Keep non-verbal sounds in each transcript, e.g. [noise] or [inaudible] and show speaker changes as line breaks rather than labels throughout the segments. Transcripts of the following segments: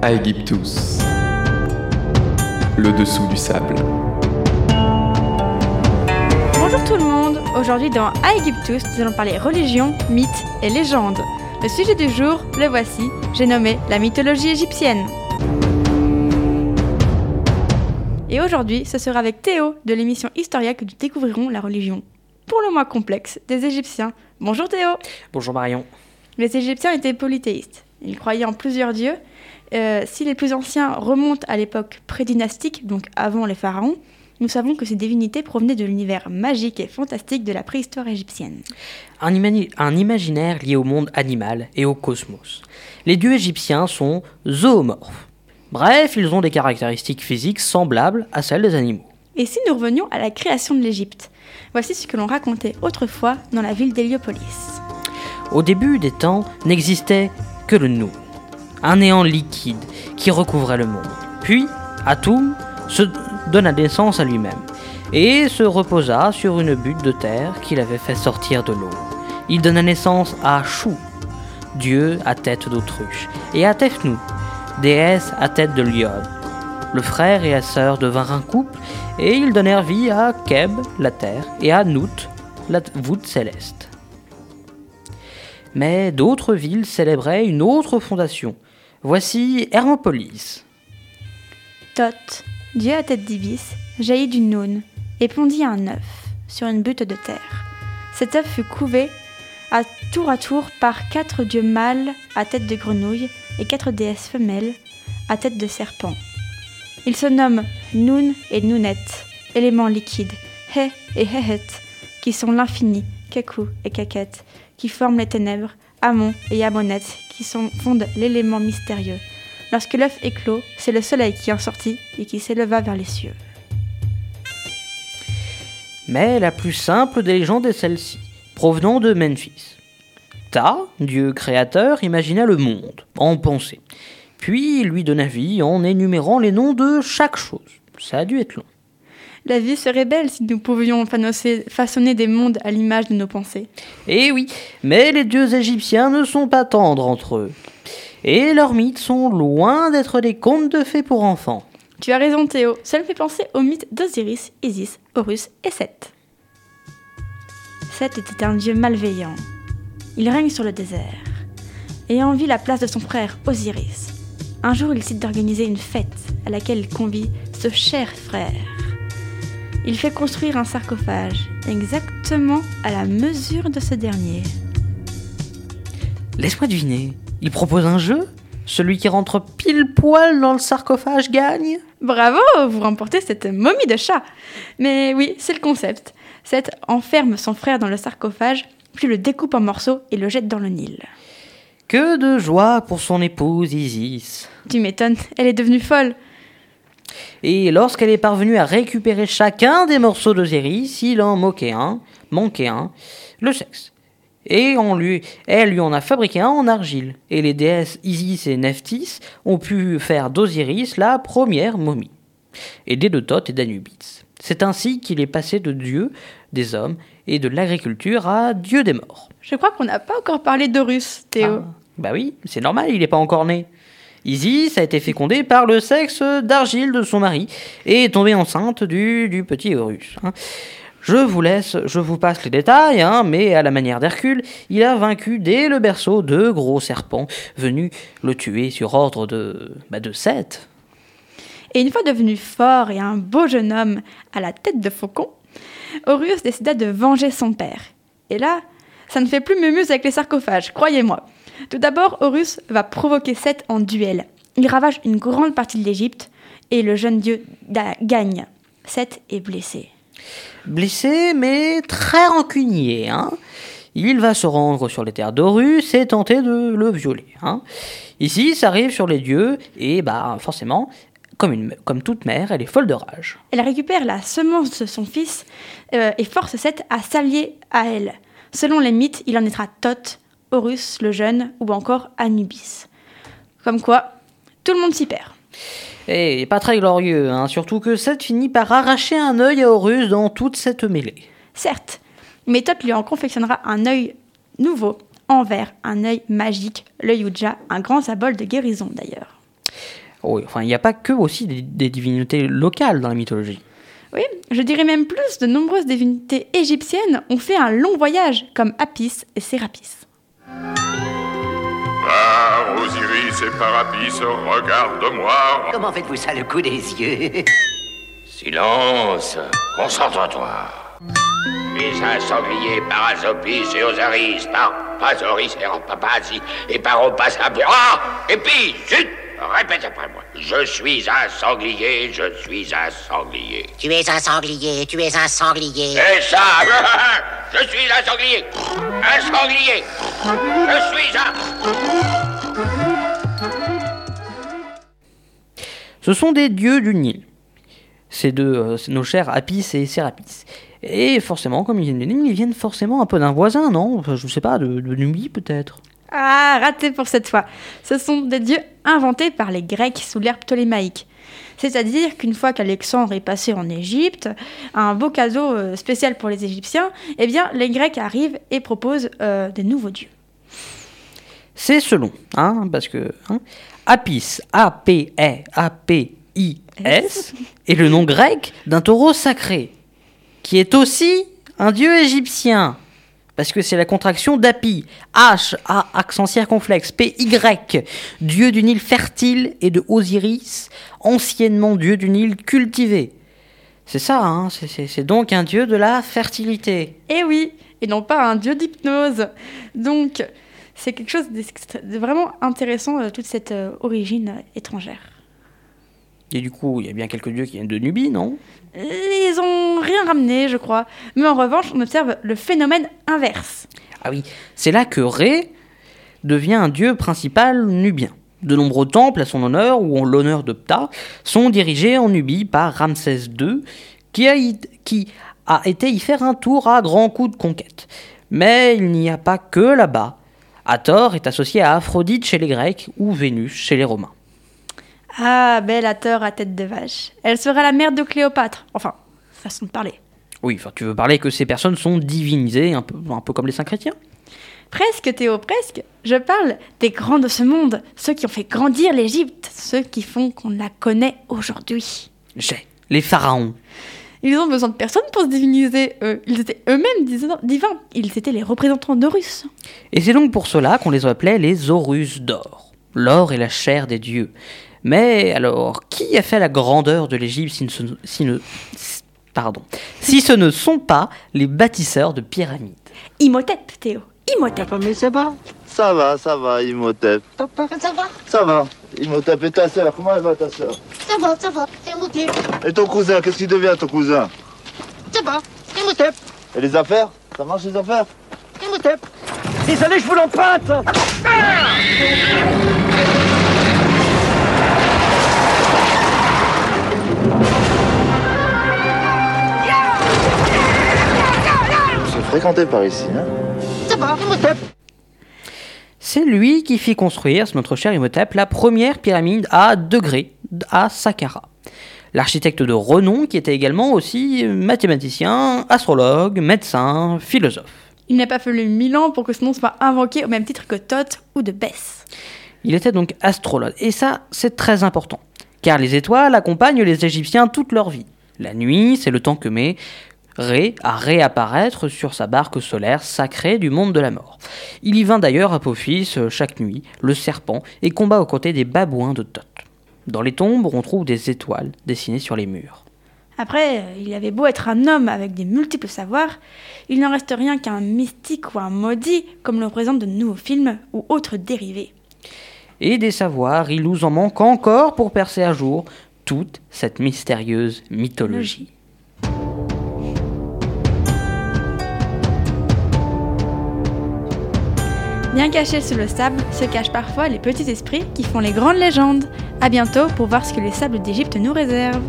Aegyptus. Le dessous du sable.
Bonjour tout le monde, aujourd'hui dans Aegyptus, nous allons parler religion, mythes et légendes. Le sujet du jour, le voici, j'ai nommé la mythologie égyptienne. Et aujourd'hui, ce sera avec Théo de l'émission Historia que nous découvrirons la religion, pour le moins complexe, des Égyptiens. Bonjour Théo
Bonjour Marion.
Les Égyptiens étaient polythéistes. Ils croyaient en plusieurs dieux. Euh, si les plus anciens remontent à l'époque prédynastique, donc avant les pharaons, nous savons que ces divinités provenaient de l'univers magique et fantastique de la préhistoire égyptienne.
Un, imani- un imaginaire lié au monde animal et au cosmos. Les dieux égyptiens sont zoomorphes. Bref, ils ont des caractéristiques physiques semblables à celles des animaux.
Et si nous revenions à la création de l'Égypte Voici ce que l'on racontait autrefois dans la ville d'Héliopolis.
Au début des temps, n'existait que le nous, un néant liquide qui recouvrait le monde. Puis, Atum se donna naissance à lui-même et se reposa sur une butte de terre qu'il avait fait sortir de l'eau. Il donna naissance à Chou, dieu à tête d'autruche, et à Tefnu, déesse à tête de lionne. Le frère et la sœur devinrent un couple et ils donnèrent vie à Keb, la terre, et à Nout, la voûte céleste. Mais d'autres villes célébraient une autre fondation. Voici Hermopolis.
Thoth, dieu à tête d'ibis, jaillit du Noun et pondit un œuf sur une butte de terre. Cet œuf fut couvé à tour à tour par quatre dieux mâles à tête de grenouille et quatre déesses femelles à tête de serpent. Ils se nomment Noun et Nounet, éléments liquides, He et Hehet, qui sont l'infini, Keku et Keket, qui forment les ténèbres, Amon et Amonet, qui fondent l'élément mystérieux. Lorsque l'œuf éclos, c'est le soleil qui en sortit et qui s'éleva vers les cieux.
Mais la plus simple des légendes est celle-ci, provenant de Memphis. Ta, dieu créateur, imagina le monde, en pensée. Puis lui donna vie en énumérant les noms de chaque chose. Ça a dû être long.
La vie serait belle si nous pouvions façonner des mondes à l'image de nos pensées.
Eh oui, mais les dieux égyptiens ne sont pas tendres entre eux. Et leurs mythes sont loin d'être des contes de fées pour enfants.
Tu as raison Théo, ça me fait penser au mythe d'Osiris, Isis, Horus et Seth. Seth était un dieu malveillant. Il règne sur le désert et envie la place de son frère Osiris. Un jour, il décide d'organiser une fête à laquelle il convie ce cher frère. Il fait construire un sarcophage exactement à la mesure de ce dernier.
Laisse-moi deviner, il propose un jeu? Celui qui rentre pile poil dans le sarcophage gagne?
Bravo, vous remportez cette momie de chat. Mais oui, c'est le concept. Seth enferme son frère dans le sarcophage, puis le découpe en morceaux et le jette dans le Nil.
Que de joie pour son épouse Isis.
Tu m'étonnes, elle est devenue folle.
Et lorsqu'elle est parvenue à récupérer chacun des morceaux d'Osiris, il en moquait un, manquait un, le sexe. Et on lui, elle lui en a fabriqué un en argile. Et les déesses Isis et Nephthys ont pu faire d'Osiris la première momie, aidée de Thoth et d'Anubis. C'est ainsi qu'il est passé de dieu des hommes et de l'agriculture à dieu des morts.
Je crois qu'on n'a pas encore parlé d'Horus, Théo.
Ah, bah oui, c'est normal, il n'est pas encore né. Isis a été fécondée par le sexe d'argile de son mari et est tombée enceinte du, du petit Horus. hein. Je vous laisse, je vous passe les détails, hein, mais à la manière d'Hercule, il a vaincu dès le berceau deux gros serpents venus le tuer sur ordre de, bah, de.
Et une fois devenu fort et un beau jeune homme à la tête de faucon, Horus décida de venger son père. Et là, ça ne fait plus mumuse avec les sarcophages, croyez-moi. Tout d'abord, Horus va provoquer Seth en duel. Il ravage une grande partie de l'Égypte et le jeune dieu gagne. Seth est blessé.
Blessé, mais très rancunier. Hein. Il va se rendre sur les terres d'Horus et tenter de le violer. Hein. Ici, ça arrive sur les dieux, et bah forcément, comme, une, comme toute mère, elle est folle de rage.
Elle récupère la semence de son fils euh, et force Seth à s'allier à elle. Selon les mythes, il en naîtra Thoth, Horus le jeune ou encore Anubis. Comme quoi, tout le monde s'y perd.
Et pas très glorieux, hein, surtout que Seth finit par arracher un œil à Horus dans toute cette mêlée.
Certes, mais Thoth lui en confectionnera un œil nouveau, en verre, un œil magique, l'œil Ouija, un grand symbole de guérison d'ailleurs.
Oui, enfin, il n'y a pas que aussi des, des divinités locales dans la mythologie.
Oui, je dirais même plus, de nombreuses divinités égyptiennes ont fait un long voyage, comme Apis et Sérapis.
Osiris et Parapis, regarde-moi.
Comment faites-vous ça, le coup des yeux?
Silence, concentre-toi. Puis un sanglier par Asopis et Osiris, par Pazoris et Rampapasi, et par Opasapia. Ah Et puis, zut Répète après moi. Je suis un sanglier, je suis un sanglier.
Tu es un sanglier, tu es un sanglier.
Et ça [laughs] Je suis un sanglier Un sanglier Je suis un...
Ce sont des dieux du Nil. Ces deux, euh, nos chers Apis et Sérapis. Et forcément, comme ils viennent du Nil, ils viennent forcément un peu d'un voisin, non? Je sais pas, de, de Nubie peut-être.
Ah, raté pour cette fois. Ce sont des dieux inventés par les Grecs sous l'ère ptolémaïque. C'est-à-dire qu'une fois qu'Alexandre est passé en Égypte, un beau cadeau euh, spécial pour les Égyptiens, eh bien, les Grecs arrivent et proposent euh, des nouveaux dieux.
C'est selon, hein, parce que hein, Apis, A-P-E, A-P-I-S, [laughs] est le nom grec d'un taureau sacré, qui est aussi un dieu égyptien, parce que c'est la contraction d'Api, H, A, accent circonflexe, P-Y, dieu du Nil fertile et de Osiris, anciennement dieu du Nil cultivé. C'est ça, hein, c'est- donc un dieu de la fertilité.
Et oui, et non pas un dieu d'hypnose. Donc, c'est quelque chose de vraiment intéressant, euh, toute cette euh, origine euh, étrangère.
Et du coup, il y a bien quelques dieux qui viennent de Nubie, non?
Ils ont rien ramené, je crois. Mais en revanche, on observe le phénomène inverse.
Ah oui, c'est là que Ré devient un dieu principal nubien. De nombreux temples à son honneur ou en l'honneur de Ptah sont dirigés en Nubie par Ramsès II, qui a, y- qui a été y faire un tour à grands coups de conquête. Mais il n'y a pas que là-bas. Hathor est associé à Aphrodite chez les Grecs ou Vénus chez les Romains.
Ah, belle tort à tête de vache. Elle sera la mère de Cléopâtre. Enfin, façon de parler.
Oui, enfin, tu veux parler que ces personnes sont divinisées, un peu, un peu comme les saints chrétiens?
Presque, Théo, presque. Je parle des grands de ce monde, ceux qui ont fait grandir l'Égypte, ceux qui font qu'on la connaît aujourd'hui.
J'ai les pharaons.
Ils ont besoin de personne pour se diviniser. eux. Ils étaient eux-mêmes divins. Ils étaient les représentants d'Horus.
Et c'est donc pour cela qu'on les appelait les Horus d'or. L'or est la chair des dieux. Mais alors, qui a fait la grandeur de l'Égypte si, ne- si ne- si- pardon, si ce ne sont pas les bâtisseurs de pyramides?
Imhotep, Théo. Imhotep.
Mais ça va
Ça va, ça va, Imhotep.
Ça va
Ça va. Imhotep et ta sœur, comment elle va ta sœur?
Ça va, ça va.
Et ton cousin, qu'est-ce qu'il devient ton cousin
Ça va. C'est Imhotep.
Et les affaires Ça marche les affaires
Imhotep.
Désolé, je vous l'emprunte
C'est fréquenté par ici, hein
Ça va, Imhotep.
C'est lui qui fit construire, c'est notre cher Imhotep, la première pyramide à degrés à Saqqara. L'architecte de renom qui était également aussi mathématicien, astrologue, médecin, philosophe.
Il n'a pas fallu mille ans pour que ce nom soit invoqué au même titre que Thoth ou de Bess.
Il était donc astrologue. Et ça, c'est très important. Car les étoiles accompagnent les Égyptiens toute leur vie. La nuit, c'est le temps que met Ré à réapparaître sur sa barque solaire sacrée du monde de la mort. Il y vint d'ailleurs Apophis euh, chaque nuit, le serpent, et combat aux côtés des babouins de Thoth. Dans les tombes, on trouve des étoiles dessinées sur les murs.
Après, il avait beau être un homme avec des multiples savoirs, il n'en reste rien qu'un mystique ou un maudit, comme le représentent de nouveaux films ou autres dérivés.
Et des savoirs, il nous en manque encore pour percer à jour toute cette mystérieuse mythologie.
Bien cachés sous le sable se cachent parfois les petits esprits qui font les grandes légendes. À bientôt pour voir ce que les sables d'Égypte nous réservent.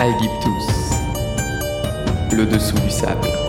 Aegyptus. Le dessous du sable.